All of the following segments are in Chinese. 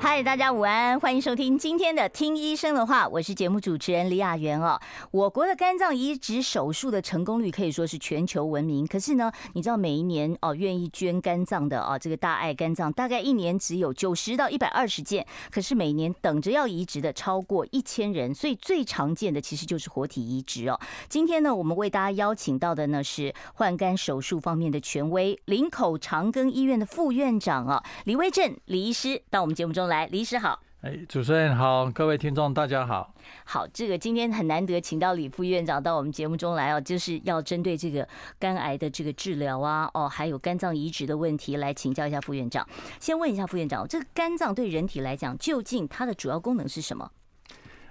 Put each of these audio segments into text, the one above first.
嗨，大家午安，欢迎收听今天的《听医生的话》，我是节目主持人李雅媛哦。我国的肝脏移植手术的成功率可以说是全球闻名，可是呢，你知道每一年哦愿意捐肝脏的啊，这个大爱肝脏大概一年只有九十到一百二十件，可是每年等着要移植的超过一千人，所以最常见的其实就是活体移植哦。今天呢，我们为大家邀请到的呢是换肝手术方面的权威，林口长庚医院的副院长啊，李威正李医师到我们节目中来。来，李医师好。哎，主持人好，各位听众大家好。好，这个今天很难得请到李副院长到我们节目中来哦，就是要针对这个肝癌的这个治疗啊，哦，还有肝脏移植的问题来请教一下副院长。先问一下副院长，这个肝脏对人体来讲，究竟它的主要功能是什么？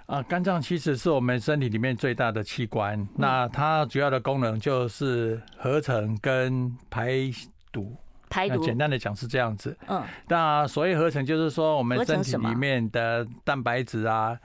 啊，肝脏其实是我们身体里面最大的器官，那它主要的功能就是合成跟排毒。排毒，简单的讲是这样子。嗯，那所谓合成就是说，我们身体里面的蛋白质啊，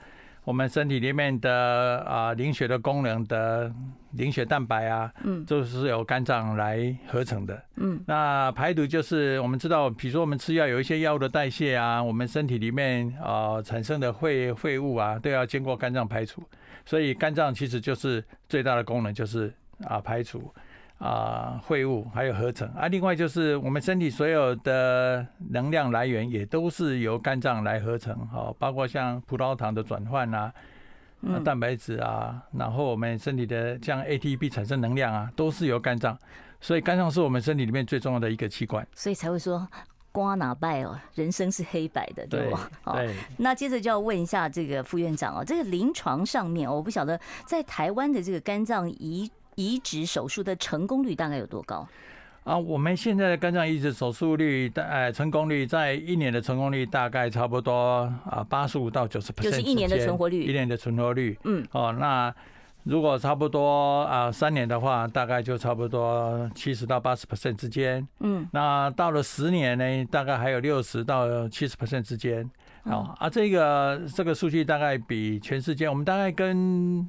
我们身体里面的啊凝血的功能的凝血蛋白啊，嗯，就是由肝脏来合成的。嗯，那排毒就是我们知道，比如说我们吃药有一些药物的代谢啊，我们身体里面啊产生的废废物啊，都要经过肝脏排除。所以肝脏其实就是最大的功能就是啊排除。啊，废物还有合成啊，另外就是我们身体所有的能量来源也都是由肝脏来合成，哈，包括像葡萄糖的转换啊，蛋白质啊，然后我们身体的像 ATP 产生能量啊，都是由肝脏，所以肝脏是我们身体里面最重要的一个器官，所以才会说瓜哪败哦，人生是黑白的，对吧？对。那接着就要问一下这个副院长哦，这个临床上面，我不晓得在台湾的这个肝脏移移植手术的成功率大概有多高？啊，我们现在的肝脏移植手术率，呃，成功率在一年的成功率大概差不多啊，八十五到九十 percent，就是一年的存活率，一年的存活率。嗯，哦，那如果差不多啊三年的话，大概就差不多七十到八十 percent 之间。嗯，那到了十年呢，大概还有六十到七十 percent 之间。哦，啊，这个这个数据大概比全世界，我们大概跟。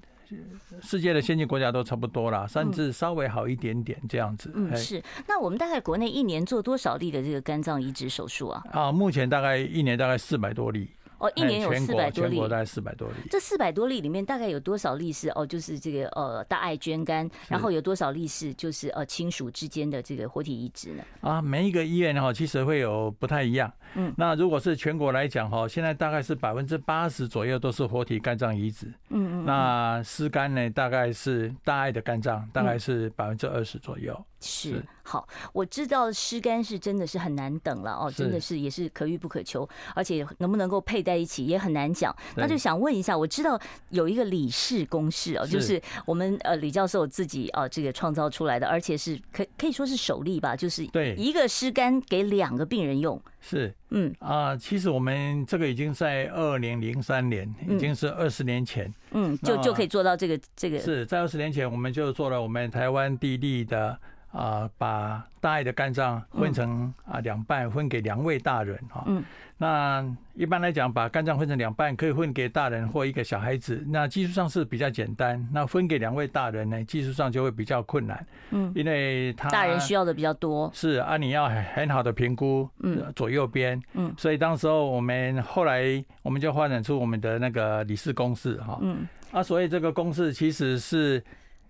世界的先进国家都差不多啦，甚至稍微好一点点这样子。嗯，是。那我们大概国内一年做多少例的这个肝脏移植手术啊？啊，目前大概一年大概四百多例。哦，一年有四百多例，全国大概四百多例。这四百多例里面，大概有多少例是哦，就是这个呃大爱捐肝，然后有多少例是就是呃亲属之间的这个活体移植呢？啊，每一个医院哈，其实会有不太一样。嗯，那如果是全国来讲哈，现在大概是百分之八十左右都是活体肝脏移植。嗯嗯。那尸肝呢，大概是大爱的肝脏，大概是百分之二十左右。是。好，我知道湿干是真的是很难等了哦，真的是也是可遇不可求，而且能不能够配在一起也很难讲。那就想问一下，我知道有一个李氏公式哦，就是我们呃李教授自己啊这个创造出来的，而且是可可以说是首例吧，就是对。一个湿干给两个病人用。是。嗯。啊，其实我们这个已经在二零零三年，已经是二十年前，嗯，就就可以做到这个这个。是在二十年前我们就做了我们台湾第一例的。啊，把大爱的肝脏分成啊两半，分给两位大人哈。嗯。那一般来讲，把肝脏分成两半，可以分给大人或一个小孩子。那技术上是比较简单。那分给两位大人呢，技术上就会比较困难。嗯。因为他大人需要的比较多。是啊，你要很好的评估。嗯。左右边。嗯。所以当时候我们后来我们就发展出我们的那个李氏公式哈。嗯。啊，所以这个公式其实是。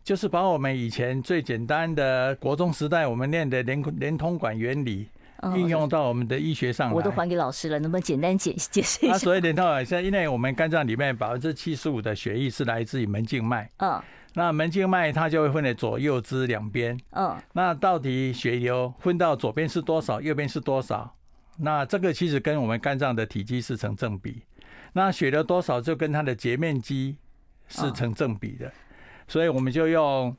就是把我们以前最简单的国中时代我们练的连连通管原理应用到我们的医学上来。我都还给老师了，能不能简单解解释一下？所以连通管现在因为我们肝脏里面百分之七十五的血液是来自于门静脉。嗯。那门静脉它就会分为左右支两边。嗯。那到底血流分到左边是多少，右边是多少？那这个其实跟我们肝脏的体积是成正比。那血流多少就跟它的截面积是成正比的。所以我们就用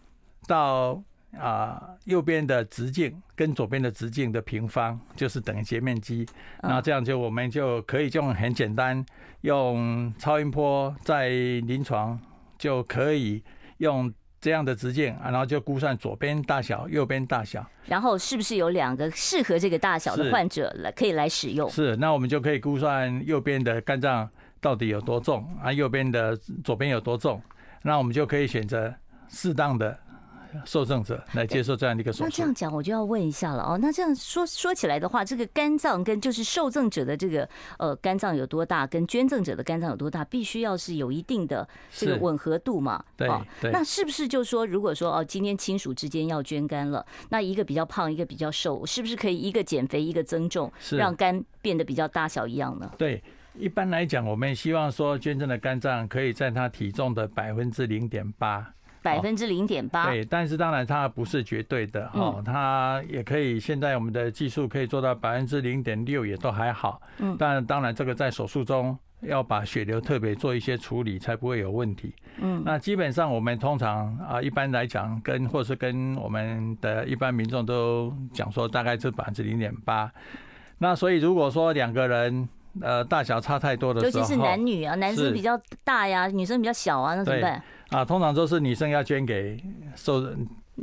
到啊右边的直径跟左边的直径的平方，就是等于截面积。那这样就我们就可以用很简单，用超音波在临床就可以用这样的直径啊，然后就估算左边大小、右边大小，然后是不是有两个适合这个大小的患者来可以来使用？是，那我们就可以估算右边的肝脏到底有多重啊，右边的左边有多重，那我们就可以选择适当的。受赠者来接受这样的一个手术。那这样讲，我就要问一下了哦。那这样说说起来的话，这个肝脏跟就是受赠者的这个呃肝脏有多大，跟捐赠者的肝脏有多大，必须要是有一定的这个吻合度嘛？对对。那是不是就说，如果说哦，今天亲属之间要捐肝了，那一个比较胖，一个比较瘦，是不是可以一个减肥，一个增重，让肝变得比较大小一样呢？对，一般来讲，我们希望说捐赠的肝脏可以在他体重的百分之零点八。百分之零点八，对，但是当然它不是绝对的哦，它也可以。现在我们的技术可以做到百分之零点六，也都还好。嗯，但当然这个在手术中要把血流特别做一些处理，才不会有问题。嗯，那基本上我们通常啊，一般来讲，跟或是跟我们的一般民众都讲说，大概是百分之零点八。那所以如果说两个人呃大小差太多的时候，尤其是男女啊，男生比较大呀，女生比较小啊，那怎么办？啊，通常都是女生要捐给受，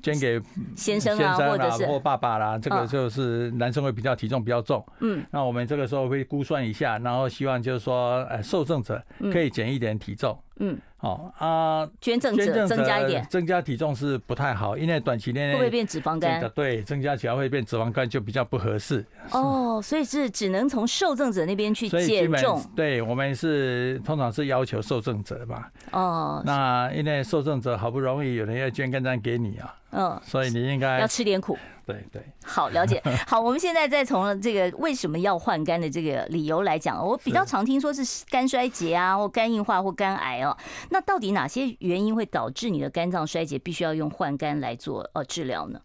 捐给先生啊，或者是或爸爸啦，这个就是男生会比较体重比较重。嗯，那我们这个时候会估算一下，然后希望就是说，呃，受赠者可以减一点体重。嗯。哦啊，捐赠者增加一点，增加体重是不太好，因为短期内会不会变脂肪肝？对，增加起来会变脂肪肝，就比较不合适。哦，所以是只能从受赠者那边去减重。对，我们是通常是要求受赠者吧。哦，那因为受赠者好不容易有人要捐肝脏给你啊，嗯，所以你应该要吃点苦。对对，好了解。好，我们现在再从这个为什么要换肝的这个理由来讲，我比较常听说是肝衰竭啊，或肝硬化或肝癌哦。那到底哪些原因会导致你的肝脏衰竭，必须要用换肝来做呃治疗呢？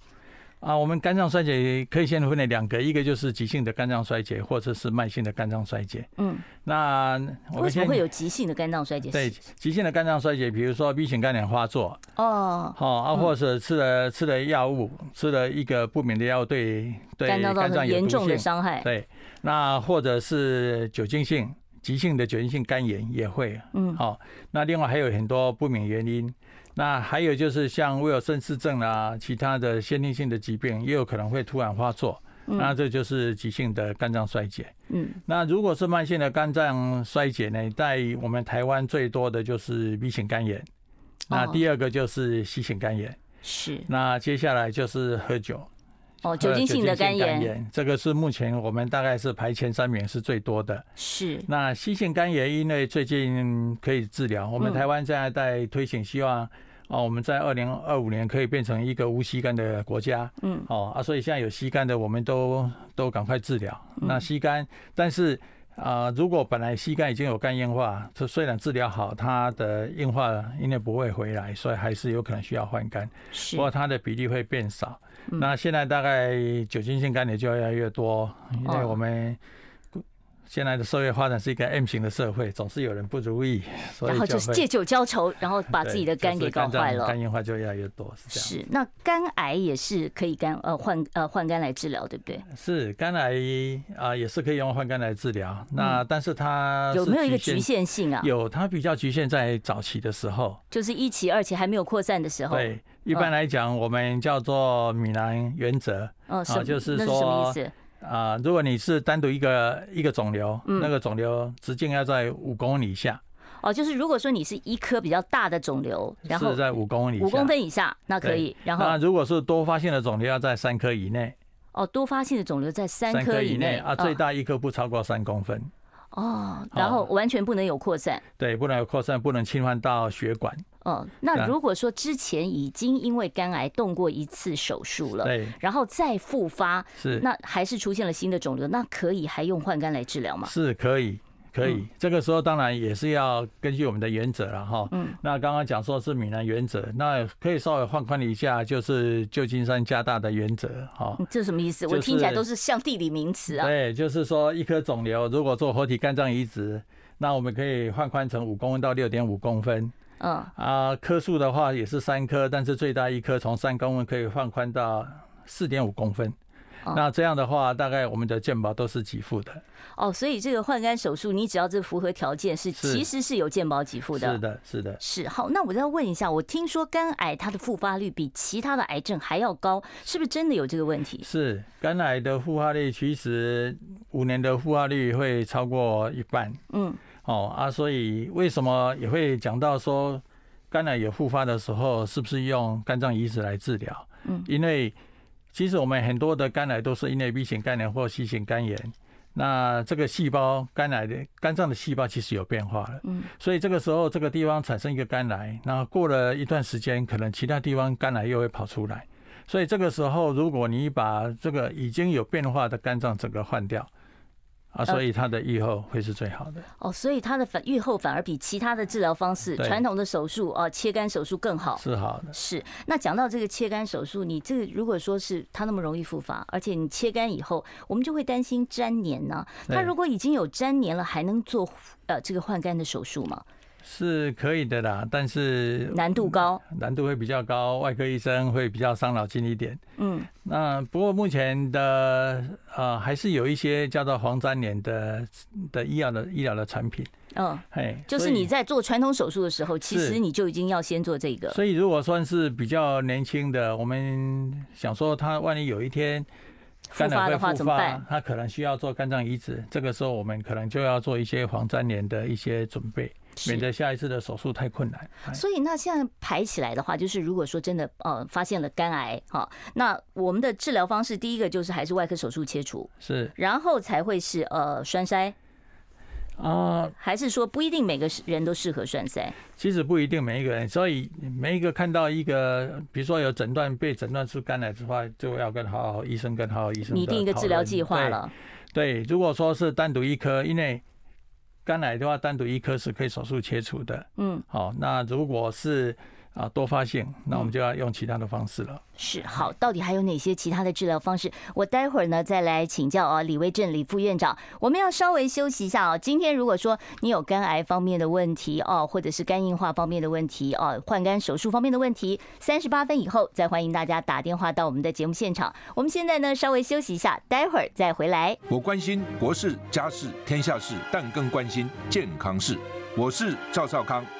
啊，我们肝脏衰竭可以先分为两个，一个就是急性的肝脏衰竭，或者是慢性的肝脏衰竭。嗯，那我为什么会有急性的肝脏衰竭？对，急性的肝脏衰竭，比如说 B 型肝炎发作哦，好啊，或者是吃了吃了药物，吃了一个不明的药物，对对肝脏有严重的伤害。对，那或者是酒精性急性的酒精性肝炎也会。嗯，好，那另外还有很多不明原因。那还有就是像威尔森氏症啊，其他的先天性的疾病也有可能会突然发作，那这就是急性的肝脏衰竭。嗯，那如果是慢性的肝脏衰竭呢，在我们台湾最多的就是 B 型肝炎，那第二个就是 C 型肝炎。是，那接下来就是喝酒。哦，酒精性的肝炎，这个是目前我们大概是排前三名是最多的。是，那 C 型肝炎因为最近可以治疗，我们台湾现在在推行，希望。哦，我们在二零二五年可以变成一个无吸肝的国家。嗯，哦啊，所以现在有吸肝的，我们都都赶快治疗。那吸肝，但是啊，如果本来吸肝已经有肝硬化，这虽然治疗好，它的硬化因为不会回来，所以还是有可能需要换肝。是，不过它的比例会变少。那现在大概酒精性肝炎就越来越多，因为我们。现在的社会发展是一个 M 型的社会，总是有人不如意，所以然后就是借酒浇愁，然后把自己的肝给搞坏了，肝硬化就越来越多，是这样。是，那肝癌也是可以肝呃换呃换肝来治疗，对不对？是肝癌啊，也是可以用换肝来治疗。那但是它有没有一个局限性啊？有，它比较局限在早期的时候，就是一期、二期还没有扩散的时候。对，一般来讲，我们叫做米兰原则。嗯，啊，就是说什么意思？啊，如果你是单独一个一个肿瘤，嗯、那个肿瘤直径要在五公里以下。哦，就是如果说你是一颗比较大的肿瘤，然后是在五公里，五公分以下，那可以。然后，那如果是多发性的肿瘤，要在三颗以内。哦，多发性的肿瘤在三颗以内啊，最大一颗不超过三公分。哦，然后完全不能有扩散。对，不能有扩散，不能侵犯到血管。嗯，那如果说之前已经因为肝癌动过一次手术了，对，然后再复发，是，那还是出现了新的肿瘤，那可以还用换肝来治疗吗？是可以，可以。这个时候当然也是要根据我们的原则了哈。嗯，那刚刚讲说是闽南原则，那可以稍微放宽一下，就是旧金山加大的原则哈。这什么意思？我听起来都是像地理名词啊。对，就是说一颗肿瘤如果做活体肝脏移植，那我们可以换宽成五公分到六点五公分。嗯啊，棵数的话也是三棵，但是最大一棵从三公分可以放宽到四点五公分。那这样的话，大概我们的健保都是给付的。哦，所以这个换肝手术，你只要这符合条件，是其实是有健保给付的。是的，是的，是。好，那我再问一下，我听说肝癌它的复发率比其他的癌症还要高，是不是真的有这个问题？是，肝癌的复发率其实五年的复发率会超过一半。嗯。哦啊，所以为什么也会讲到说，肝癌有复发的时候，是不是用肝脏移植来治疗？嗯，因为其实我们很多的肝癌都是因为 B 型肝炎或 C 型肝炎，那这个细胞肝癌的肝脏的细胞其实有变化了。嗯，所以这个时候这个地方产生一个肝癌，那过了一段时间，可能其他地方肝癌又会跑出来。所以这个时候，如果你把这个已经有变化的肝脏整个换掉。啊，所以它的愈后会是最好的哦，所以它的反愈后反而比其他的治疗方式，传统的手术啊，切肝手术更好，是好的。是，那讲到这个切肝手术，你这个如果说是它那么容易复发，而且你切肝以后，我们就会担心粘连呢。它如果已经有粘连了，还能做呃这个换肝的手术吗？是可以的啦，但是难度高，难度会比较高，外科医生会比较伤脑筋一点。嗯，那不过目前的呃还是有一些叫做黄粘连的的医疗的医疗的产品。嗯，哎，就是你在做传统手术的时候，其实你就已经要先做这个。所以如果算是比较年轻的，我们想说他万一有一天复发的话怎么办？他可能需要做肝脏移植，这个时候我们可能就要做一些防粘连的一些准备。免得下一次的手术太困难。所以那现在排起来的话，就是如果说真的呃发现了肝癌哈，那我们的治疗方式第一个就是还是外科手术切除，是，然后才会是呃栓塞啊，还是说不一定每个人都适合栓塞？其实不一定每一个人，所以每一个看到一个，比如说有诊断被诊断出肝癌的话，就要跟好好医生跟好好医生拟定一个治疗计划了。对，如果说是单独一颗，因为。肝癌的话，单独一颗是可以手术切除的。嗯，好，那如果是啊多发性，那我们就要用其他的方式了。是好，到底还有哪些其他的治疗方式？我待会儿呢再来请教啊，李威正李副院长。我们要稍微休息一下啊。今天如果说你有肝癌方面的问题哦，或者是肝硬化方面的问题哦，换肝手术方面的问题，三十八分以后再欢迎大家打电话到我们的节目现场。我们现在呢稍微休息一下，待会儿再回来。我关心国事家事天下事，但更关心健康事。我是赵少康。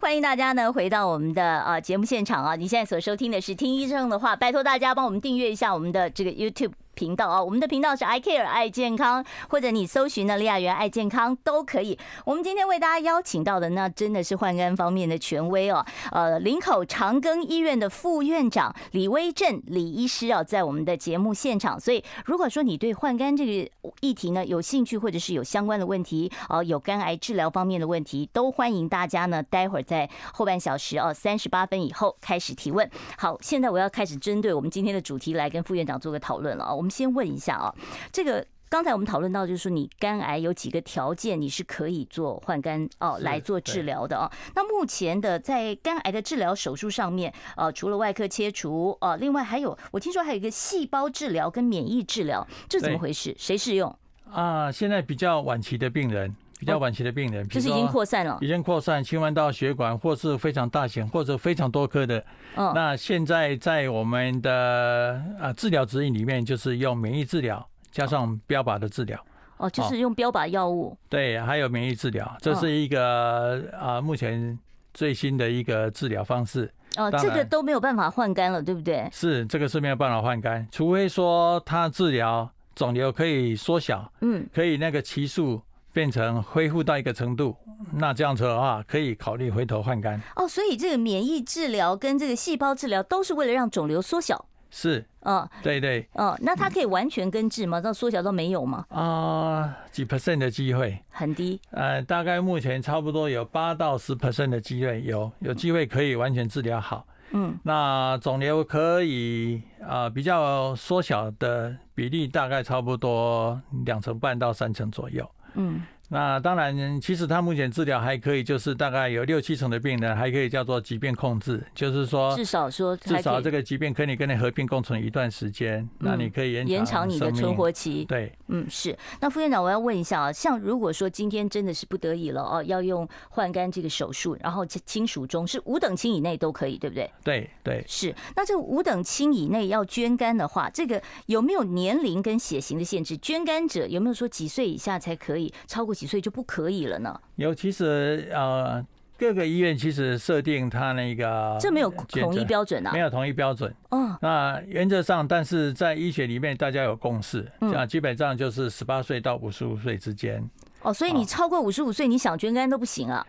欢迎大家呢回到我们的啊节目现场啊！你现在所收听的是听医生的话，拜托大家帮我们订阅一下我们的这个 YouTube。频道啊，我们的频道是 I Care 爱健康，或者你搜寻呢李雅媛爱健康都可以。我们今天为大家邀请到的那真的是换肝方面的权威哦，呃，林口长庚医院的副院长李威正李医师啊，在我们的节目现场。所以如果说你对换肝这个议题呢有兴趣，或者是有相关的问题哦，有肝癌治疗方面的问题，都欢迎大家呢待会儿在后半小时哦三十八分以后开始提问。好，现在我要开始针对我们今天的主题来跟副院长做个讨论了啊，我们。先问一下啊，这个刚才我们讨论到，就是说你肝癌有几个条件，你是可以做换肝哦来做治疗的哦。那目前的在肝癌的治疗手术上面，呃，除了外科切除呃，另外还有我听说还有一个细胞治疗跟免疫治疗，这怎么回事？谁适用啊？现在比较晚期的病人，比较晚期的病人，就是已经扩散了，已经扩散侵犯到血管，或是非常大型或者非常多颗的。嗯，那现在在我们的啊治疗指引里面，就是用免疫治疗加上标靶的治疗。哦，就是用标靶药物。对，还有免疫治疗，这是一个啊目前最新的一个治疗方式。哦，这个都没有办法换肝了，对不对？是，这个是没有办法换肝，除非说他治疗肿瘤可以缩小，嗯，可以那个期数。变成恢复到一个程度，那这样子的话，可以考虑回头换肝。哦，所以这个免疫治疗跟这个细胞治疗都是为了让肿瘤缩小。是，嗯，对对。哦，那它可以完全根治吗？到缩小都没有吗？啊，几 percent 的机会？很低。呃，大概目前差不多有八到十 percent 的机会，有有机会可以完全治疗好。嗯，那肿瘤可以啊比较缩小的比例大概差不多两成半到三成左右。嗯，那当然，其实他目前治疗还可以，就是大概有六七成的病人还可以叫做疾病控制，就是说至少说至少这个疾病可以跟你和平共存一段时间，那你可以延延长你的存活期。对，嗯，是。那副院长，我要问一下啊，像如果说今天真的是不得已了哦，要用换肝这个手术，然后亲属中是五等亲以内都可以，对不对？对对，是。那这五等亲以内要捐肝的话，这个有没有年龄跟血型的限制？捐肝者有没有说几岁以下才可以？超过几岁就不可以了呢？有，其实呃，各个医院其实设定它那个这没有统一标准啊，没有统一标准。哦，那原则上，但是在医学里面大家有共识，啊，基本上就是十八岁到五十五岁之间。哦，所以你超过五十五岁，你想捐肝都不行啊？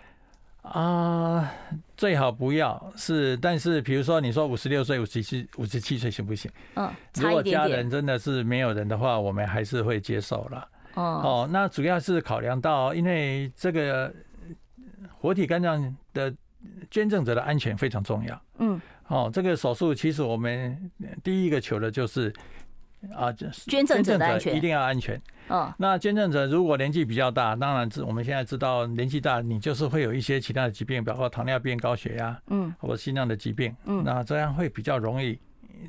啊，最好不要是，但是比如说你说五十六岁、五十七、五十七岁行不行？嗯，如果家人真的是没有人的话，我们还是会接受了。哦，那主要是考量到，因为这个活体肝脏的捐赠者的安全非常重要。嗯，哦，这个手术其实我们第一个求的就是啊，捐赠者的安全一定要安全。哦，那捐赠者如果年纪比较大，当然我们现在知道年纪大，你就是会有一些其他的疾病，包括糖尿病、高血压，嗯，或者心脏的疾病。嗯，那这样会比较容易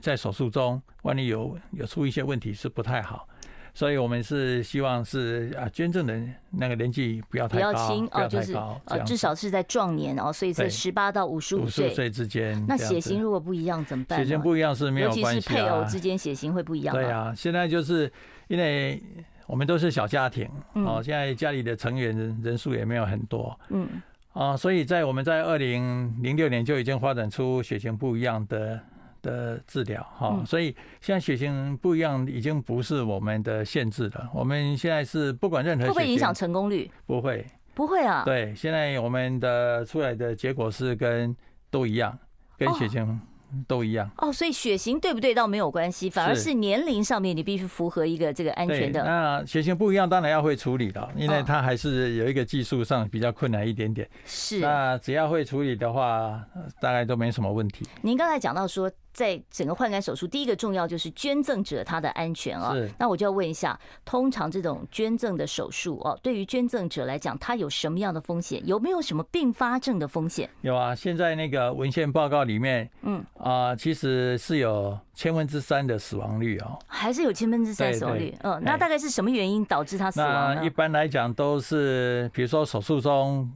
在手术中，万一有有出一些问题是不太好。所以我们是希望是啊，捐赠人那个年纪不要太高，不要轻哦，就是呃，至少是在壮年哦，所以在十八到五十五岁岁之间。那血型如果不一样怎么办？血型不一样是没有关系啊，尤其是配偶之间血型会不一样。对啊，现在就是因为我们都是小家庭哦，现在家里的成员人人数也没有很多，嗯啊，所以在我们在二零零六年就已经发展出血型不一样的。的治疗哈，所以现在血型不一样，已经不是我们的限制了。我们现在是不管任何会不会影响成功率？不会，不会啊。对，现在我们的出来的结果是跟都一样，跟血型。都一样哦，所以血型对不对倒没有关系，反而是年龄上面你必须符合一个这个安全的。那血型不一样，当然要会处理的，因为它还是有一个技术上比较困难一点点。是，那只要会处理的话，大概都没什么问题。您刚才讲到说。在整个换肝手术，第一个重要就是捐赠者他的安全啊。是。那我就要问一下，通常这种捐赠的手术哦，对于捐赠者来讲，他有什么样的风险？有没有什么并发症的风险？有啊，现在那个文献报告里面，嗯啊，其实是有千分之三的死亡率哦。还是有千分之三死亡率？嗯，那大概是什么原因导致他死亡？那一般来讲都是，比如说手术中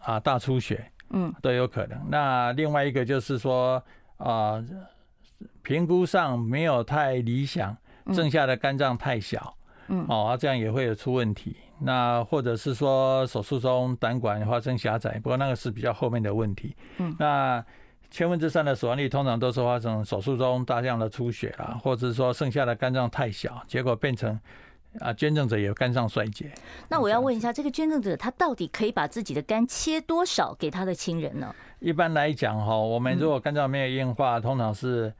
啊大出血，嗯，都有可能。那另外一个就是说啊。评估上没有太理想，剩下的肝脏太小，嗯，哦，这样也会有出问题。那或者是说手术中胆管发生狭窄，不过那个是比较后面的问题。嗯，那千分之三的死亡率通常都是发生手术中大量的出血啦，或者是说剩下的肝脏太小，结果变成啊捐赠者有肝脏衰竭。那我要问一下，这个捐赠者他到底可以把自己的肝切多少给他的亲人呢？一般来讲哈，我们如果肝脏没有硬化，通常是。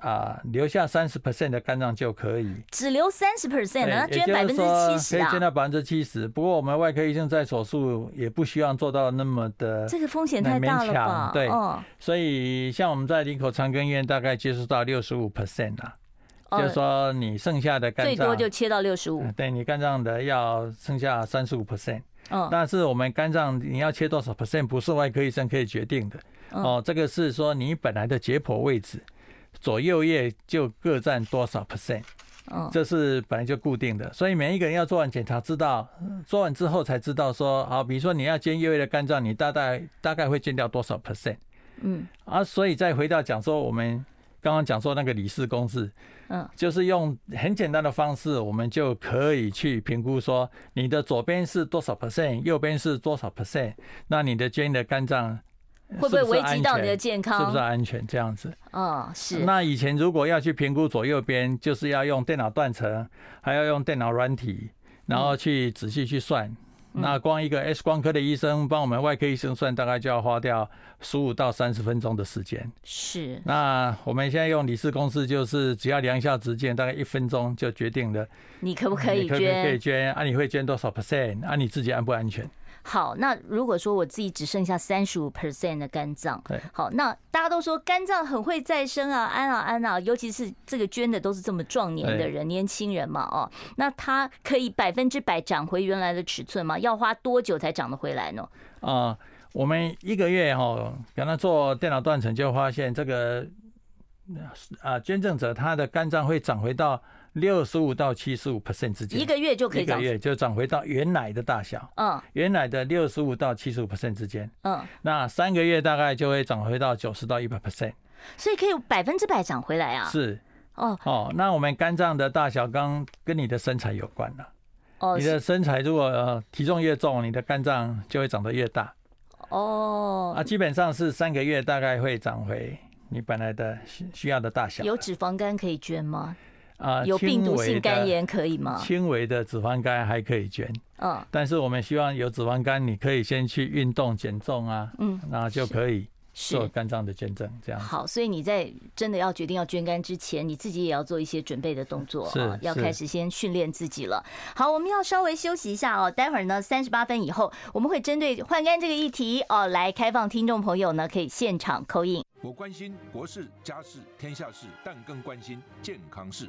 啊，留下三十 percent 的肝脏就可以，只留三十 percent 呢？捐百分之七十啊？可以捐到百分之七十。不过我们外科医生在手术也不希望做到那么的，这个风险太大了吧？对，所以像我们在林口长庚医院大概接触到六十五 percent 啊，就是说你剩下的肝脏最多就切到六十五。对，你肝脏的要剩下三十五 percent。嗯，但是我们肝脏你要切多少 percent 不是外科医生可以决定的。哦，这个是说你本来的解剖位置。左右叶就各占多少 percent？这是本来就固定的，所以每一个人要做完检查，知道做完之后才知道说，好，比如说你要捐右叶的肝脏，你大概大概会捐掉多少 percent？嗯，啊，所以再回到讲说，我们刚刚讲说那个李氏公式，嗯，就是用很简单的方式，我们就可以去评估说，你的左边是多少 percent，右边是多少 percent，那你的捐的肝脏。会不会危及到你的健康？是不是安全这样子？哦，是。那以前如果要去评估左右边，就是要用电脑断层，还要用电脑软体，然后去仔细去算。那光一个 X 光科的医生帮我们外科医生算，大概就要花掉十五到三十分钟的时间。是。那我们现在用李氏公式，就是只要量一下直径，大概一分钟就决定了。你可不可以捐？可不可以捐？啊，你会捐多少 percent？啊，你自己安不安全？好，那如果说我自己只剩下三十五 percent 的肝脏，对，好，那大家都说肝脏很会再生啊，安啊安啊，尤其是这个捐的都是这么壮年的人，年轻人嘛，哦，那他可以百分之百长回原来的尺寸吗？要花多久才长得回来呢？啊，我们一个月哈，给他做电脑断层，就发现这个啊，捐赠者他的肝脏会长回到。六十五到七十五 percent 之间，一个月就可以长，一个月就涨回到原来的大小。嗯，原来的六十五到七十五 percent 之间。嗯，那三个月大概就会长回到九十到一百 percent。所以可以百分之百涨回来啊？是。哦哦，那我们肝脏的大小刚跟你的身材有关了。哦，你的身材如果体重越重，你的肝脏就会长得越大。哦，啊，基本上是三个月大概会长回你本来的需需要的大小。有脂肪肝可以捐吗？啊，有病毒性肝炎可以吗？轻微的脂肪肝还可以捐，嗯，但是我们希望有脂肪肝，你可以先去运动减重啊，嗯，那就可以做肝脏的捐赠，这样好。所以你在真的要决定要捐肝之前，你自己也要做一些准备的动作啊，要开始先训练自己了。好，我们要稍微休息一下哦，待会儿呢三十八分以后，我们会针对换肝这个议题哦，来开放听众朋友呢可以现场 call in。我关心国事、家事、天下事，但更关心健康事。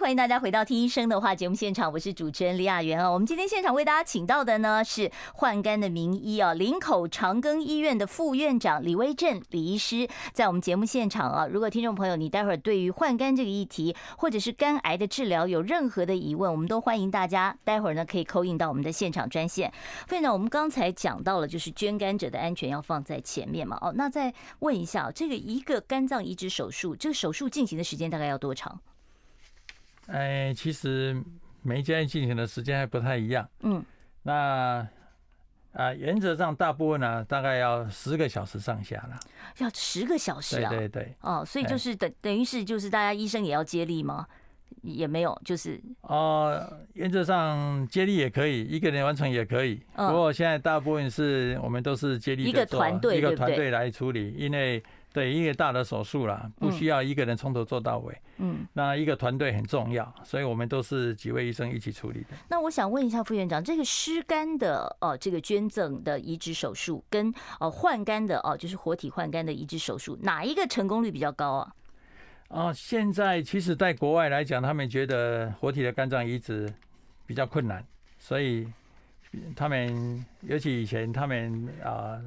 欢迎大家回到听医生的话节目现场，我是主持人李雅媛啊。我们今天现场为大家请到的呢是换肝的名医啊，林口长庚医院的副院长李威正李医师，在我们节目现场啊。如果听众朋友你待会儿对于换肝这个议题或者是肝癌的治疗有任何的疑问，我们都欢迎大家待会儿呢可以 call in 到我们的现场专线。副院长，我们刚才讲到了就是捐肝者的安全要放在前面嘛。哦，那再问一下，这个一个肝脏移植手术，这个手术进行的时间大概要多长？哎，其实每一家进行的时间还不太一样。嗯，那啊，原则上大部分呢，大概要十个小时上下了。要十个小时啊？对对对。哦，所以就是等等于是就是大家医生也要接力吗？也没有，就是哦，原则上接力也可以，一个人完成也可以。不过现在大部分是我们都是接力，一个团队，一个团队来处理，因为。对，一个大的手术啦，不需要一个人从头做到尾。嗯，那一个团队很重要，所以我们都是几位医生一起处理的。那我想问一下副院长，这个尸肝的哦，这个捐赠的移植手术跟哦换肝的哦，就是活体换肝的移植手术，哪一个成功率比较高啊？啊，现在其实在国外来讲，他们觉得活体的肝脏移植比较困难，所以他们尤其以前他们啊。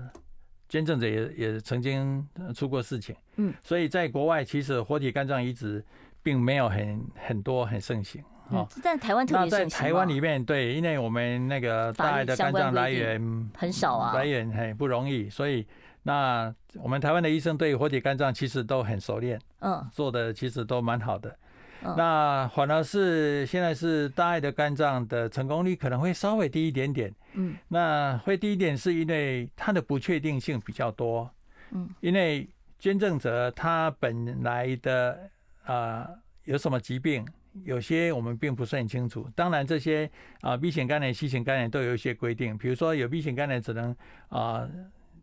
捐赠者也也曾经出过事情，嗯，所以在国外其实活体肝脏移植并没有很很多很盛行啊。在台湾特别盛行。那在台湾里面，对，因为我们那个大爱的肝脏来源很少啊，来源很不容易，所以那我们台湾的医生对活体肝脏其实都很熟练，嗯，做的其实都蛮好的。那反而是现在是大爱的肝脏的成功率可能会稍微低一点点，嗯，那会低一点是因为它的不确定性比较多，嗯，因为捐赠者他本来的啊有什么疾病，有些我们并不是很清楚。当然这些啊 B 型肝炎、C 型肝炎都有一些规定，比如说有 B 型肝炎只能啊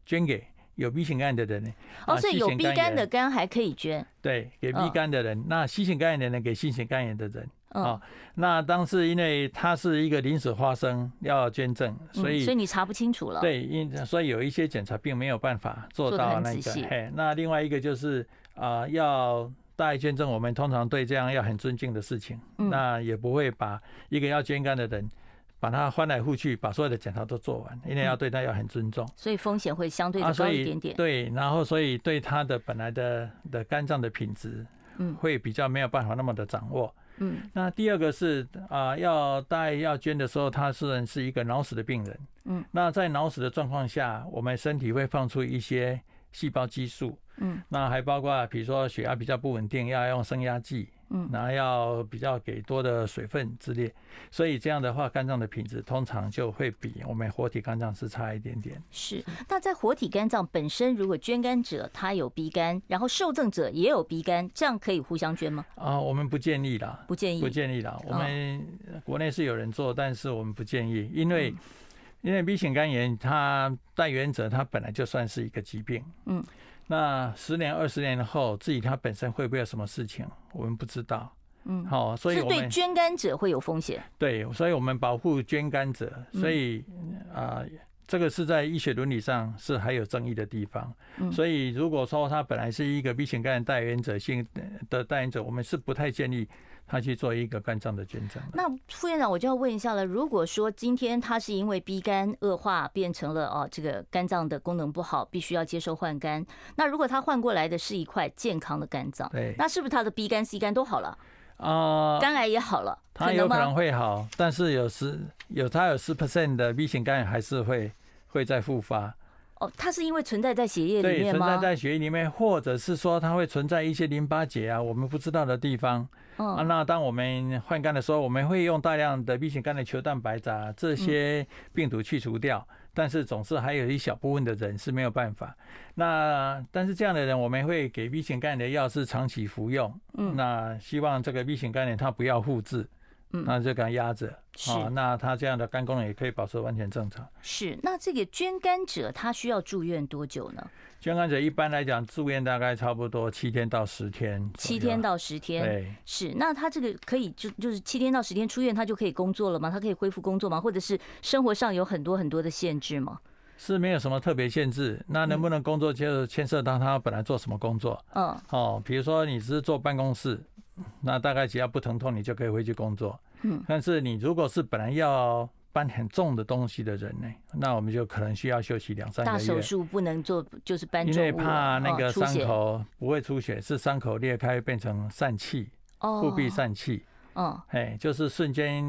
捐给。有 B 型肝炎的人呢？哦，所以有 B 肝的肝还可以捐。对，给 B 肝的人，那 C 型肝炎的人给 C 型肝炎的人。哦，那当时因为它是一个临时发生要捐赠，所以所以你查不清楚了。对，因所以有一些检查并没有办法做到那个。嘿，那另外一个就是啊，要大爱捐赠，我们通常对这样要很尊敬的事情，那也不会把一个要捐肝的人。把它翻来覆去，把所有的检查都做完，因为要对他要很尊重，所以风险会相对的高一点点。对，然后所以对他的本来的的肝脏的品质，嗯，会比较没有办法那么的掌握。嗯，那第二个是啊，要大爱要捐的时候，他是是一个脑死的病人。嗯，那在脑死的状况下，我们身体会放出一些细胞激素。嗯，那还包括比如说血压比较不稳定，要用升压剂。嗯，然后要比较给多的水分之类，所以这样的话，肝脏的品质通常就会比我们活体肝脏是差一点点。是，那在活体肝脏本身，如果捐肝者他有 B 肝，然后受赠者也有 B 肝，这样可以互相捐吗？啊，我们不建议啦，不建议，不建议啦。我们国内是有人做，但是我们不建议，因为因为 B 型肝炎它带原者它本来就算是一个疾病，嗯。那十年、二十年后，自己他本身会不会有什么事情，我们不知道。嗯，好，所以是对捐肝者会有风险。对，所以我们保护捐肝者。所以啊、呃，这个是在医学伦理上是还有争议的地方。所以如果说他本来是一个 B 型肝炎代言者性的代言者，我们是不太建议。他去做一个肝脏的捐赠。那副院长，我就要问一下了。如果说今天他是因为 B 肝恶化变成了哦，这个肝脏的功能不好，必须要接受换肝。那如果他换过来的是一块健康的肝脏，对，那是不是他的 B 肝、C 肝都好了？啊，肝癌也好了，他有可能会好，但是有十有他有十 percent 的 B 型肝炎还是会会再复发。哦，它是因为存在在血液里面吗？对，存在在血液里面，或者是说它会存在一些淋巴结啊，我们不知道的地方。啊，那当我们换肝的时候，我们会用大量的 B 型肝的球蛋白质啊，这些病毒去除掉，但是总是还有一小部分的人是没有办法。那但是这样的人，我们会给 B 型肝炎的药是长期服用。嗯，那希望这个 B 型肝炎它不要复制。那就给他压着，啊，那他这样的肝功能也可以保持完全正常。是，那这个捐肝者他需要住院多久呢？捐肝者一般来讲住院大概差不多七天到十天。七天到十天，对，是。那他这个可以就就是七天到十天出院，他就可以工作了吗？他可以恢复工作吗？或者是生活上有很多很多的限制吗？是没有什么特别限制。那能不能工作，就牵涉到他本来做什么工作。嗯，哦，比如说你只是坐办公室。那大概只要不疼痛，你就可以回去工作。嗯，但是你如果是本来要搬很重的东西的人呢，那我们就可能需要休息两三个月。大手术不能做，就是搬重物。因为怕那个伤口不会出血，是伤口裂开变成疝气，腹壁疝气。哦，哎，就是瞬间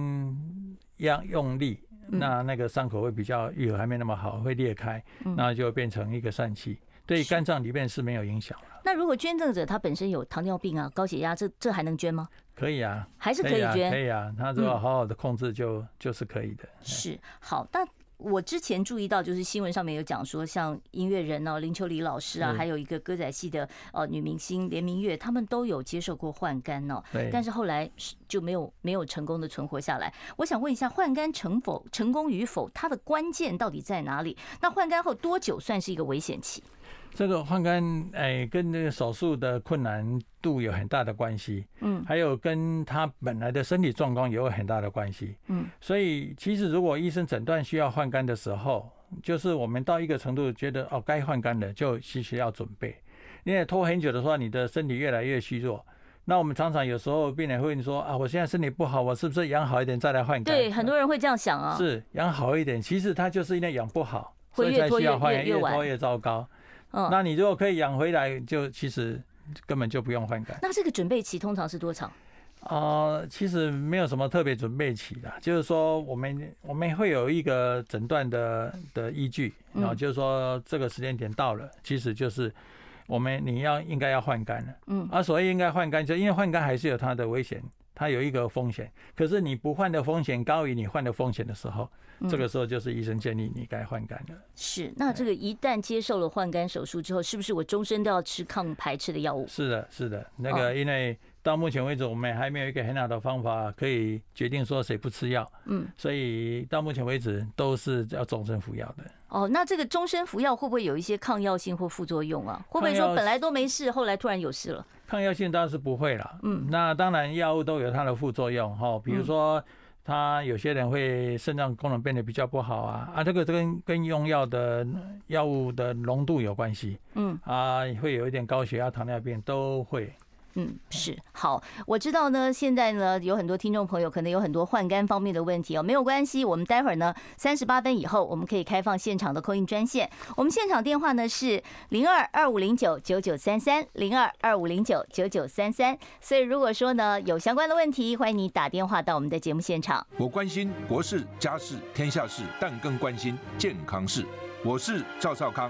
要用力，那那个伤口会比较愈合还没那么好，会裂开，那就变成一个疝气。对肝脏里面是没有影响了。那如果捐赠者他本身有糖尿病啊、高血压，这这还能捐吗？可以啊，还是可以捐，可以啊。他只要好好的控制就，就就是可以的。是好，那我之前注意到，就是新闻上面有讲说，像音乐人哦，林秋离老师啊，还有一个歌仔戏的呃女明星连明月，他们都有接受过换肝哦。但是后来就没有没有成功的存活下来。我想问一下，换肝成否成功与否，它的关键到底在哪里？那换肝后多久算是一个危险期？这个换肝，哎，跟那个手术的困难度有很大的关系，嗯，还有跟他本来的身体状况也有很大的关系，嗯，所以其实如果医生诊断需要换肝的时候，就是我们到一个程度觉得哦该换肝了，就其实要准备，因为拖很久的话，你的身体越来越虚弱。那我们常常有时候病人会问说啊，我现在身体不好，我是不是养好一点再来换肝？对，很多人会这样想啊，是养好一点，其实他就是因为养不好，所以才需要换，越拖越糟糕。那你如果可以养回来，就其实根本就不用换肝。那这个准备期通常是多长？啊，其实没有什么特别准备期的，就是说我们我们会有一个诊断的的依据，然后就是说这个时间点到了，其实就是我们你要应该要换肝了。嗯，啊所以应该换肝，就因为换肝还是有它的危险。它有一个风险，可是你不换的风险高于你换的风险的时候，这个时候就是医生建议你该换肝了。是，那这个一旦接受了换肝手术之后，是不是我终身都要吃抗排斥的药物？是的，是的，那个因为。到目前为止，我们还没有一个很好的方法可以决定说谁不吃药。嗯，所以到目前为止都是要终身服药的。哦，那这个终身服药会不会有一些抗药性或副作用啊？会不会说本来都没事，后来突然有事了？抗药性当然是不会了。嗯，那当然药物都有它的副作用哈，比如说他有些人会肾脏功能变得比较不好啊啊，这个跟跟用药的药物的浓度有关系。嗯，啊，会有一点高血压、糖尿病都会。嗯，是好，我知道呢。现在呢，有很多听众朋友可能有很多换肝方面的问题哦，没有关系，我们待会儿呢三十八分以后，我们可以开放现场的 call in 专线。我们现场电话呢是零二二五零九九九三三零二二五零九九九三三。所以如果说呢有相关的问题，欢迎你打电话到我们的节目现场。我关心国事、家事、天下事，但更关心健康事。我是赵少康。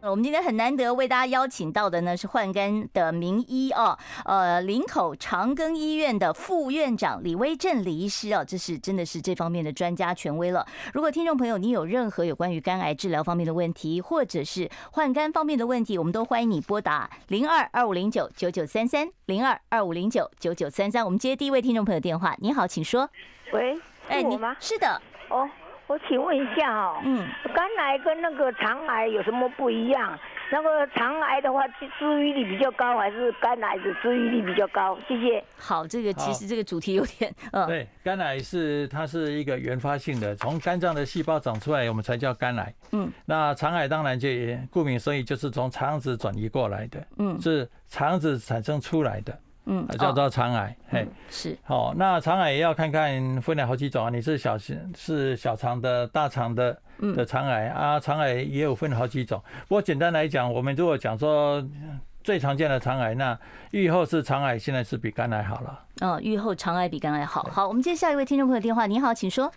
我们今天很难得为大家邀请到的呢是换肝的名医哦，呃，林口长庚医院的副院长李威正李医师哦，这是真的是这方面的专家权威了。如果听众朋友你有任何有关于肝癌治疗方面的问题，或者是换肝方面的问题，我们都欢迎你拨打零二二五零九九九三三零二二五零九九九三三。我们接第一位听众朋友电话，你好，请说。喂，哎，你吗？是的。哦。我请问一下哦，嗯，肝癌跟那个肠癌有什么不一样？那个肠癌的话，治愈率比较高，还是肝癌的治愈率比较高？谢谢。好，这个其实这个主题有点，嗯，对，肝癌是它是一个原发性的，从肝脏的细胞长出来，我们才叫肝癌。嗯，那肠癌当然就顾名思义，就是从肠子转移过来的，嗯，是肠子产生出来的。嗯，叫做肠癌，嘿，是，好，那肠癌也要看看分了好几种啊，你是小是小肠的、大肠的的肠癌啊，肠癌也有分好几种。不过简单来讲，我们如果讲说最常见的肠癌，那预后是肠癌，现在是比肝癌好了。哦，预后肠癌比肝癌好。好，我们接下一位听众朋友电话，你好，请说。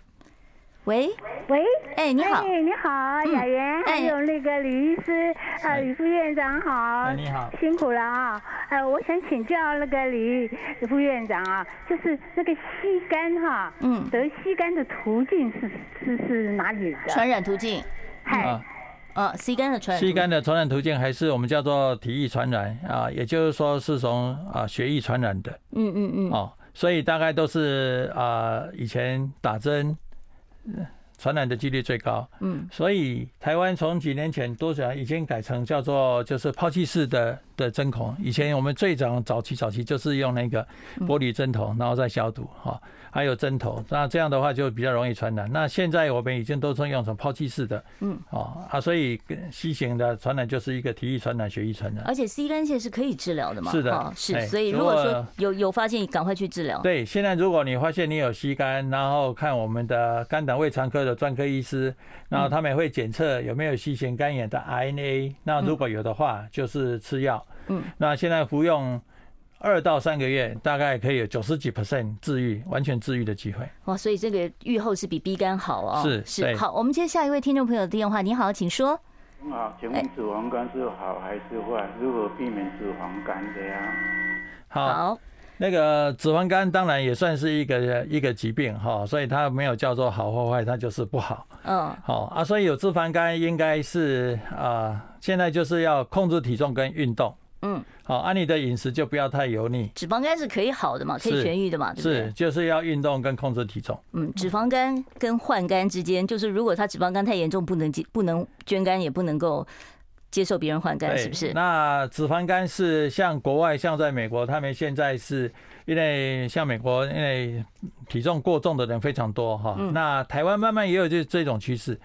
喂？喂，哎，你好，哎，你好，雅媛，还有那个李医师，啊，李副院长好，你好，辛苦了啊，呃，我想请教那个李副院长啊，就是那个吸肝哈，嗯，得吸肝的途径是是是哪里的？传染途径，嗨，啊，吸肝的传，吸肝的传染途径还是我们叫做体液传染啊，也就是说是从啊血液传染的，嗯嗯嗯，哦，所以大概都是啊以前打针。传染的几率最高，嗯，所以台湾从几年前多少已经改成叫做就是抛弃式的的针孔，以前我们最早早期早期就是用那个玻璃针头，然后再消毒哈。还有针头，那这样的话就比较容易传染。那现在我们已经都是用成抛弃式的，嗯，哦啊，所以吸型的传染就是一个体液传染、血液传染。而且 C 肝腺是可以治疗的嘛？是的，是。所以如果说有有发现，赶快去治疗。对，现在如果你发现你有吸肝，然后看我们的肝胆胃肠科的专科医师，然后他们也会检测有没有 C 型肝炎的 RNA。那如果有的话，就是吃药。嗯，那现在服用。二到三个月，大概可以有九十几 percent 治愈，完全治愈的机会。哇，所以这个愈后是比 B 肝好哦。是是，好，我们接下一位听众朋友的电话。你好，请说。好，请问脂肪肝是好还是坏？如何避免脂肪肝的呀？好，那个脂肪肝当然也算是一个一个疾病哈，所以它没有叫做好或坏，它就是不好。嗯，好啊，所以有脂肪肝应该是啊，现在就是要控制体重跟运动。嗯，好，按你的饮食就不要太油腻。脂肪肝是可以好的嘛，可以痊愈的嘛，对不对？是，就是要运动跟控制体重。嗯，脂肪肝跟换肝之间，就是如果他脂肪肝太严重，不能不能捐肝，也不能够接受别人换肝，是不是？那脂肪肝是像国外，像在美国，他们现在是因为像美国，因为体重过重的人非常多哈。那台湾慢慢也有这这种趋势。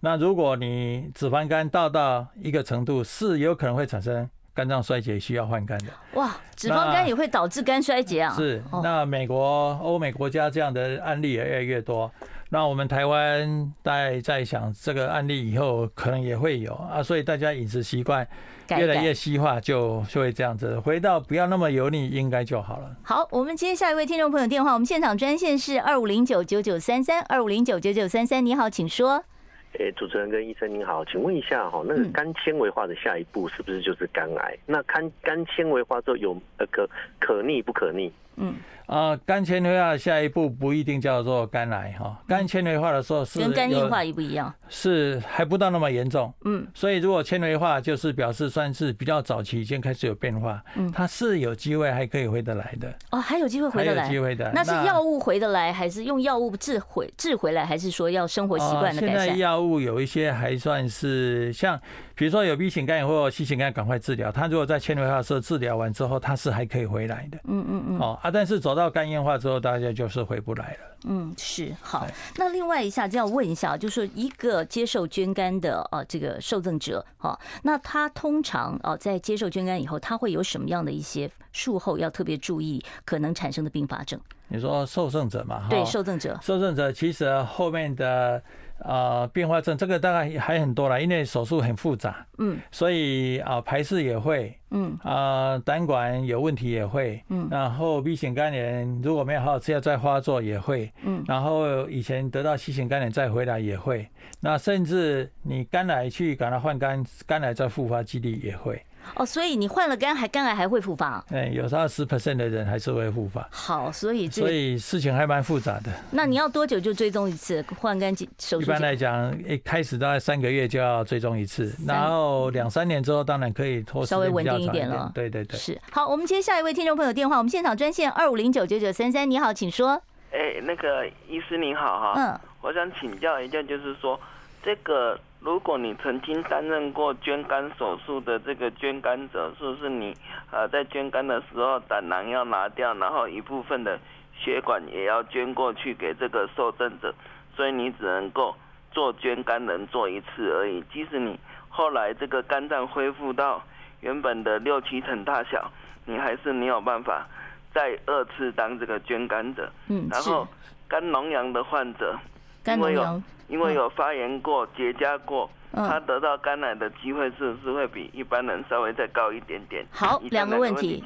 那如果你脂肪肝到到一个程度，是有可能会产生。肝脏衰竭需要换肝的哇，脂肪肝也会导致肝衰竭啊？是，那美国、欧美国家这样的案例也越来越多。那我们台湾在在想这个案例以后可能也会有啊，所以大家饮食习惯越来越西化，就就会这样子，回到不要那么油腻，应该就好了。好，我们接下一位听众朋友电话，我们现场专线是二五零九九九三三二五零九九九三三，你好，请说。诶，主持人跟医生您好，请问一下哈，那个肝纤维化的下一步是不是就是肝癌？那肝肝纤维化之后有呃可可逆不可逆？嗯。啊，肝纤维化下一步不一定叫做肝癌哈，肝纤维化的时候是跟肝硬化也不一样，是还不到那么严重，嗯，所以如果纤维化就是表示算是比较早期已经开始有变化，嗯，它是有机会还可以回得来的，哦，还有机会回得来，有机会的，那是药物回得来，还是用药物治回治回来，还是说要生活习惯的改善？现在药物有一些还算是像。比如说有 B 型肝炎或 C 型肝炎，赶快治疗。他如果在纤维化的时候治疗完之后，他是还可以回来的。嗯嗯嗯。哦啊，但是走到肝硬化之后，大家就是回不来了。嗯，是好。那另外一下就要问一下，就是一个接受捐肝的啊这个受赠者，哈，那他通常啊在接受捐肝以后，他会有什么样的一些术后要特别注意可能产生的并发症？你说受赠者嘛？对，受赠者。受赠者其实后面的。呃，变化症这个大概还很多啦，因为手术很复杂，嗯，所以啊、呃，排斥也会，嗯，啊，胆管有问题也会，嗯，然后 B 型肝炎如果没有好好吃药再发作也会，嗯，然后以前得到 C 型肝炎再回来也会，那甚至你肝癌去给它换肝，肝癌再复发几率也会。哦，所以你换了肝还肝癌还会复发？哎，有时候十 percent 的人还是会复发。好，所以所以事情还蛮复杂的。那你要多久就追踪一次换肝手术？一般来讲，一开始大概三个月就要追踪一次，然后两三年之后当然可以拖稍微稳定一点了。对对对，是。好，我们接下一位听众朋友电话，我们现场专线二五零九九九三三，你好，请说。哎，那个医师您好哈，嗯，我想请教一下，就是说这个。如果你曾经担任过捐肝手术的这个捐肝者，是不是你呃在捐肝的时候胆囊要拿掉，然后一部分的血管也要捐过去给这个受赠者，所以你只能够做捐肝人做一次而已。即使你后来这个肝脏恢复到原本的六七成大小，你还是没有办法再二次当这个捐肝者。嗯，然后肝脓疡的患者，肝脓疡。因为有发炎过、结痂过，他得到肝癌的机会是不是会比一般人稍微再高一点点？好，两个问题。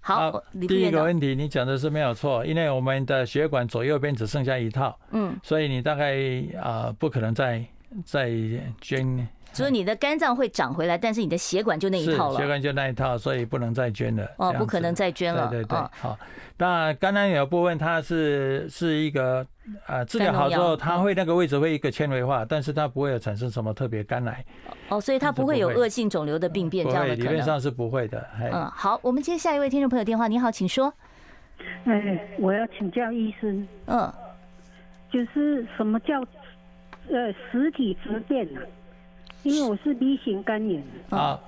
好，第一个问题你讲的是没有错，因为我们的血管左右边只剩下一套，嗯，所以你大概啊不可能再再捐。所以你的肝脏会长回来，但是你的血管就那一套了。血管就那一套，所以不能再捐了。哦，不可能再捐了。对对对。好，那肝囊有部分它是是一个呃治疗好之后，它会那个位置会一个纤维化，但是它不会有产生什么特别肝癌。哦，所以它不会有恶性肿瘤的病变这样的可能。理论上是不会的。嗯，好，我们接下一位听众朋友电话。你好，请说。哎，我要请教医生。嗯。就是什么叫呃实体质变呢？因为我是 B 型肝炎啊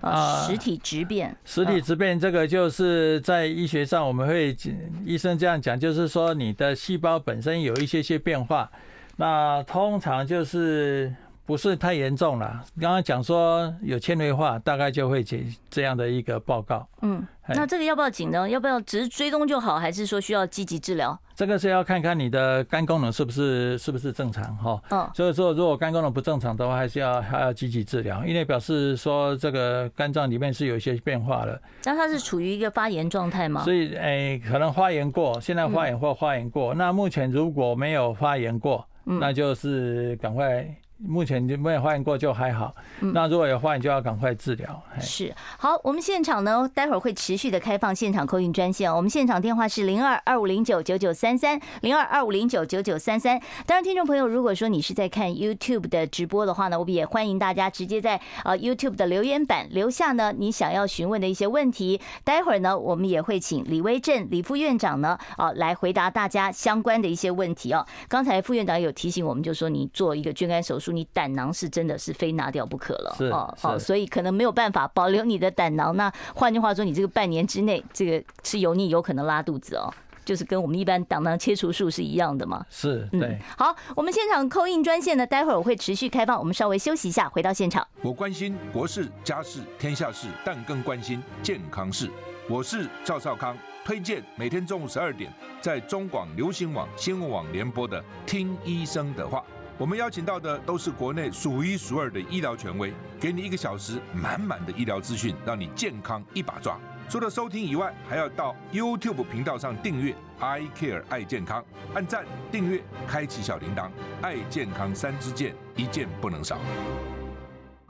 啊，实体质变，实体质变，这个就是在医学上我们会医生这样讲，就是说你的细胞本身有一些些变化，那通常就是。不是太严重了。刚刚讲说有纤维化，大概就会解这样的一个报告。嗯，那这个要不要紧呢？要不要只是追踪就好，还是说需要积极治疗？这个是要看看你的肝功能是不是是不是正常哈。嗯，所以说如果肝功能不正常的话，还是要还要积极治疗，因为表示说这个肝脏里面是有一些变化的。那它是处于一个发炎状态吗？所以，哎，可能发炎过，现在发炎或发炎过。那目前如果没有发炎过，那就是赶快。目前就没有换过，就还好。那如果有发现，就要赶快治疗。是好，我们现场呢，待会儿会持续的开放现场 call in 专线。我们现场电话是零二二五零九九九三三零二二五零九九九三三。当然，听众朋友，如果说你是在看 YouTube 的直播的话呢，我们也欢迎大家直接在呃 YouTube 的留言板留下呢你想要询问的一些问题。待会儿呢，我们也会请李威正李副院长呢啊来回答大家相关的一些问题哦。刚才副院长有提醒我们，就说你做一个捐肝手术。你胆囊是真的是非拿掉不可了，哦，好，所以可能没有办法保留你的胆囊。那换句话说，你这个半年之内，这个吃油腻有可能拉肚子哦，就是跟我们一般胆囊切除术是一样的嘛。是，对。嗯、好，我们现场 call in 专线呢，待会儿我会持续开放，我们稍微休息一下，回到现场。我关心国事、家事、天下事，但更关心健康事。我是赵少康，推荐每天中午十二点在中广流行网、新闻网联播的《听医生的话》。我们邀请到的都是国内数一数二的医疗权威，给你一个小时满满的医疗资讯，让你健康一把抓。除了收听以外，还要到 YouTube 频道上订阅 I Care 爱健康，按赞、订阅、开启小铃铛，爱健康三支箭，一件不能少。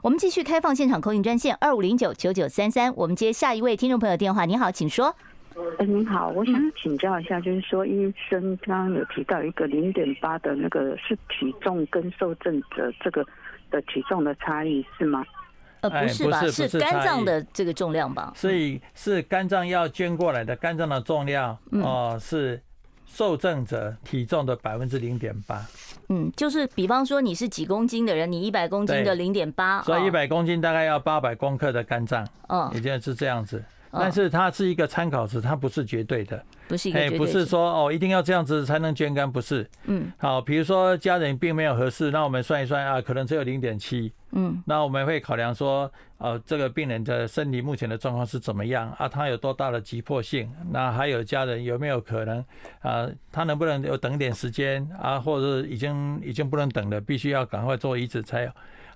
我们继续开放现场 call in 专线二五零九九九三三，我们接下一位听众朋友电话。你好，请说。哎，您好，我想请教一下，就是说医生刚刚有提到一个零点八的那个是体重跟受赠者这个的体重的差异是吗？呃，不是吧？是肝脏的这个重量吧？所以是肝脏要捐过来的肝脏的重量哦，是受赠者体重的百分之零点八。嗯，就是比方说你是几公斤的人，你一百公斤的零点八，所以一百公斤大概要八百公克的肝脏，嗯，也就是这样子。但是它是一个参考值，它不是绝对的。不是一个，不是说哦一定要这样子才能捐肝，不是。嗯，好，比如说家人并没有合适，那我们算一算啊，可能只有零点七。嗯，那我们会考量说，呃，这个病人的身体目前的状况是怎么样啊？他有多大的急迫性？那还有家人有没有可能啊？他能不能有等一点时间啊？或者已经已经不能等了，必须要赶快做移植才有。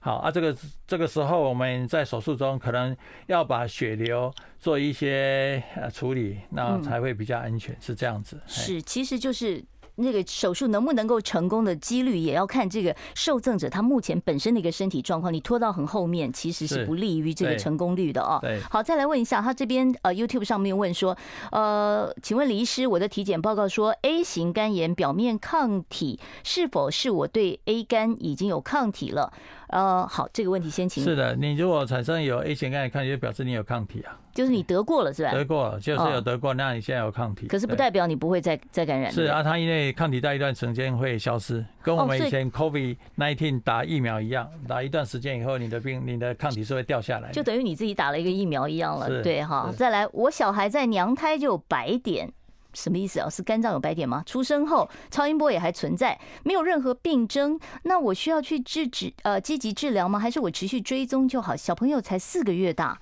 好啊，这个这个时候我们在手术中可能要把血流做一些呃处理，那才会比较安全，是这样子。是，其实就是。那个手术能不能够成功的几率，也要看这个受赠者他目前本身的一个身体状况。你拖到很后面，其实是不利于这个成功率的哦。对，好，再来问一下，他这边呃 YouTube 上面问说，呃，请问李医师，我的体检报告说 A 型肝炎表面抗体是否是我对 A 肝已经有抗体了？呃，好，这个问题先请。是的，你如果产生有 A 型肝炎抗体，就表示你有抗体啊。就是你得过了是吧？得过了，就是有得过，那你现在有抗体。可是不代表你不会再再感染。是啊，它因为抗体在一段时间会消失，跟我们以前 COVID nineteen 打疫苗一样，打一段时间以后，你的病、你的抗体是会掉下来。就等于你自己打了一个疫苗一样了，对哈。再来，我小孩在娘胎就有白点，什么意思啊？是肝脏有白点吗？出生后超音波也还存在，没有任何病征，那我需要去制止呃积极治疗吗？还是我持续追踪就好？小朋友才四个月大。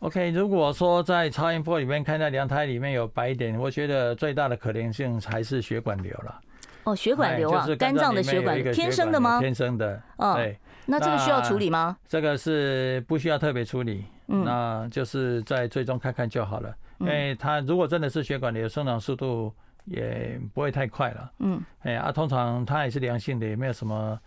OK，如果说在超音波里面看到娘胎里面有白点，我觉得最大的可能性还是血管瘤了。哦，血管瘤啊，肝脏的血管，天生的吗？天生的。哦，对。那这个需要处理吗？这个是不需要特别处理，嗯，那就是在追踪看看就好了。因为它如果真的是血管瘤，生长速度也不会太快了。嗯。哎啊，通常它也是良性的，也没有什么。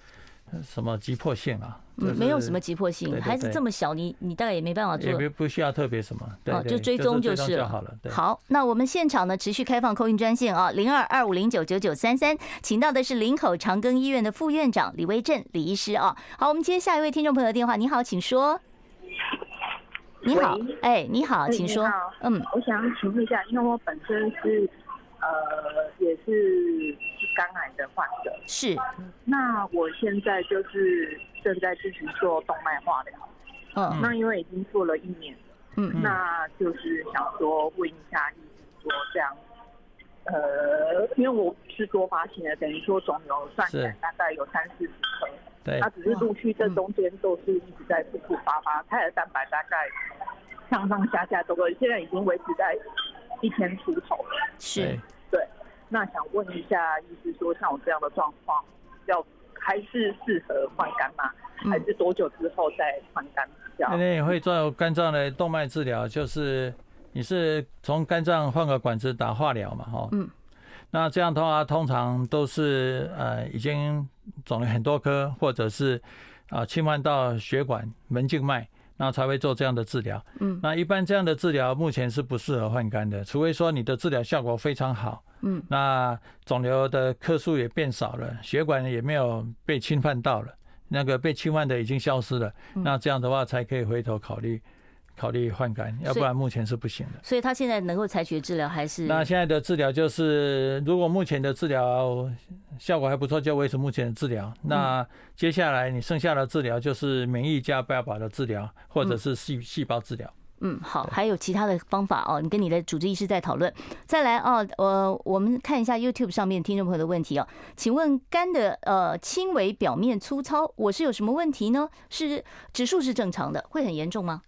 什么急迫性啊？嗯，没有什么急迫性，孩子这么小，你你大概也没办法做，也不不需要特别什么，哦，就追踪就是了。好了，好，那我们现场呢持续开放 call in 专线啊，零二二五零九九九三三，请到的是林口长庚医院的副院长李威正李医师啊。好，我们接下一位听众朋友的电话，你好，请说。你好，哎，你好，请说。嗯，我想请问一下，因为我本身是。呃，也是肝癌的患者，是。那我现在就是正在进行做动脉化疗，嗯，那因为已经做了一年了，嗯，那就是想说问一下医生说这样，呃，因为我是多发性的，等于说肿瘤算起来大概有三四十颗，对，它只是陆续这中间都是一直在复复发发，胎儿蛋白大概上上下下都会，现在已经维持在。一千出头了，是，对。那想问一下，医师说像我这样的状况，要还是适合换肝吗？还是多久之后再换肝比较？那你会做肝脏的动脉治疗，就是你是从肝脏换个管子打化疗嘛？哈，嗯。那这样的话，通常都是呃已经肿了很多颗，或者是啊侵犯到血管门静脉。那才会做这样的治疗。嗯，那一般这样的治疗目前是不适合换肝的，除非说你的治疗效果非常好。嗯，那肿瘤的颗数也变少了，血管也没有被侵犯到了，那个被侵犯的已经消失了。那这样的话才可以回头考虑。考虑换肝，要不然目前是不行的。所以他现在能够采取治疗还是？那现在的治疗就是，如果目前的治疗效果还不错，就维持目前的治疗。那接下来你剩下的治疗就是免疫加标靶的治疗，或者是细细胞治疗。嗯，好，还有其他的方法哦。你跟你的主治医师在讨论。再来哦，呃，我们看一下 YouTube 上面听众朋友的问题哦。请问肝的呃轻微表面粗糙，我是有什么问题呢？是指数是正常的，会很严重吗？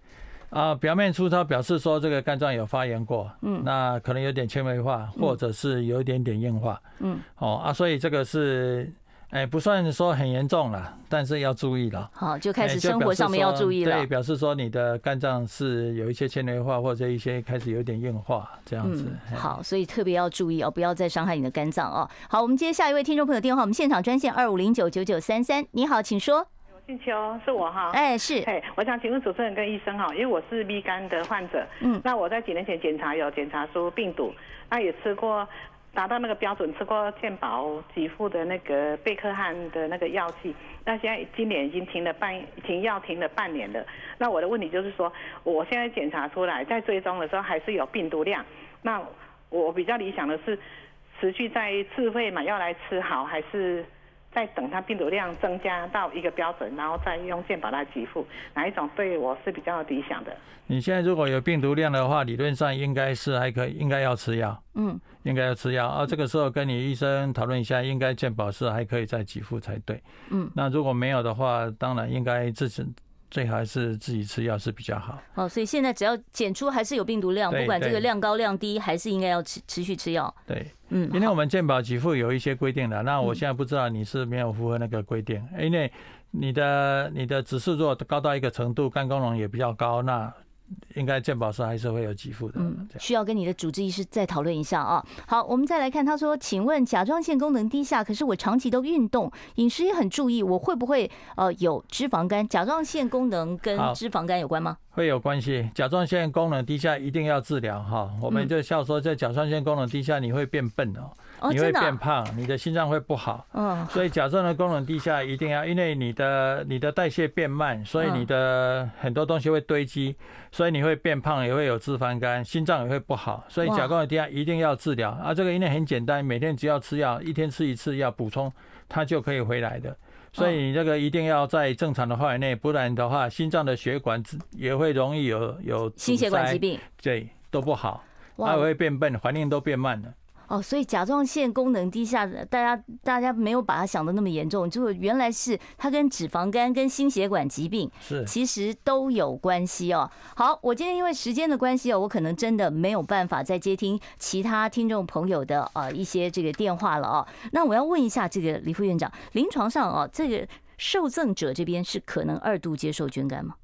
啊，表面粗糙表示说这个肝脏有发炎过，嗯，那可能有点纤维化，或者是有一点点硬化，嗯，哦啊，所以这个是，哎，不算说很严重了，但是要注意了。好，就开始生活上面要注意了。对，表示说你的肝脏是有一些纤维化，或者一些开始有点硬化这样子。好，所以特别要注意哦，不要再伤害你的肝脏哦。好，我们接下一位听众朋友电话，我们现场专线二五零九九九三三，你好，请说。姓邱，是我哈。哎，是。哎，我想请问主持人跟医生哈，因为我是 B 肝的患者。嗯。那我在几年前检查有检查出病毒，那也吃过达到那个标准，吃过健保给付的那个贝克汉的那个药剂。那现在今年已经停了半停药停了半年了。那我的问题就是说，我现在检查出来在追踪的时候还是有病毒量。那我比较理想的是持续在自费买药来吃好，还是？再等它病毒量增加到一个标准，然后再用健保来给付，哪一种对我是比较理想的？你现在如果有病毒量的话，理论上应该是还可以，应该要吃药。嗯，应该要吃药。啊，这个时候跟你医生讨论一下，应该健保是还可以再给付才对。嗯，那如果没有的话，当然应该自己。最好还是自己吃药是比较好。哦，所以现在只要检出还是有病毒量，不管这个量高量低，还是应该要持持续吃药。对，嗯，因为我们健保给付有一些规定的，那我现在不知道你是没有符合那个规定，因为你的你的指数如果高到一个程度，肝功能也比较高，那。应该健保是还是会有给付的，嗯，需要跟你的主治医师再讨论一下啊。好，我们再来看，他说，请问甲状腺功能低下，可是我长期都运动，饮食也很注意，我会不会呃有脂肪肝？甲状腺功能跟脂肪肝有关吗？会有关系，甲状腺功能低下一定要治疗哈。我们就笑说，在甲状腺功能低下，你会变笨哦。你会变胖，你的心脏会不好。嗯，所以甲状腺功能低下一定要，因为你的你的代谢变慢，所以你的很多东西会堆积，所以你会变胖，也会有脂肪肝，心脏也会不好。所以甲功能低下一定要治疗啊！这个因为很简单，每天只要吃药，一天吃一次药补充，它就可以回来的。所以你这个一定要在正常的范围内，不然的话，心脏的血管也会容易有有心血管疾病，对，都不好，它也会变笨，反应都变慢了。哦，所以甲状腺功能低下，大家大家没有把它想的那么严重，就原来是它跟脂肪肝、跟心血管疾病是其实都有关系哦。好，我今天因为时间的关系哦，我可能真的没有办法再接听其他听众朋友的呃一些这个电话了哦。那我要问一下这个李副院长，临床上哦，这个受赠者这边是可能二度接受捐肝吗？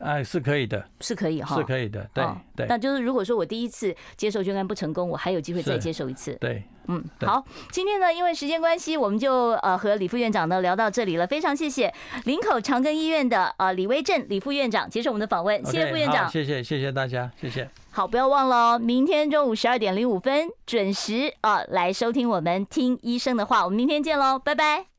哎，是可以的，是可以哈，是可以的，对对。那就是如果说我第一次接受捐肝不成功，我还有机会再接受一次。对，嗯，好，今天呢，因为时间关系，我们就呃和李副院长呢聊到这里了。非常谢谢林口长庚医院的呃李威正李副院长接受我们的访问，谢谢副院长，谢谢谢谢大家，谢谢。好，不要忘了哦，明天中午十二点零五分准时啊来收听我们听医生的话，我们明天见喽，拜拜。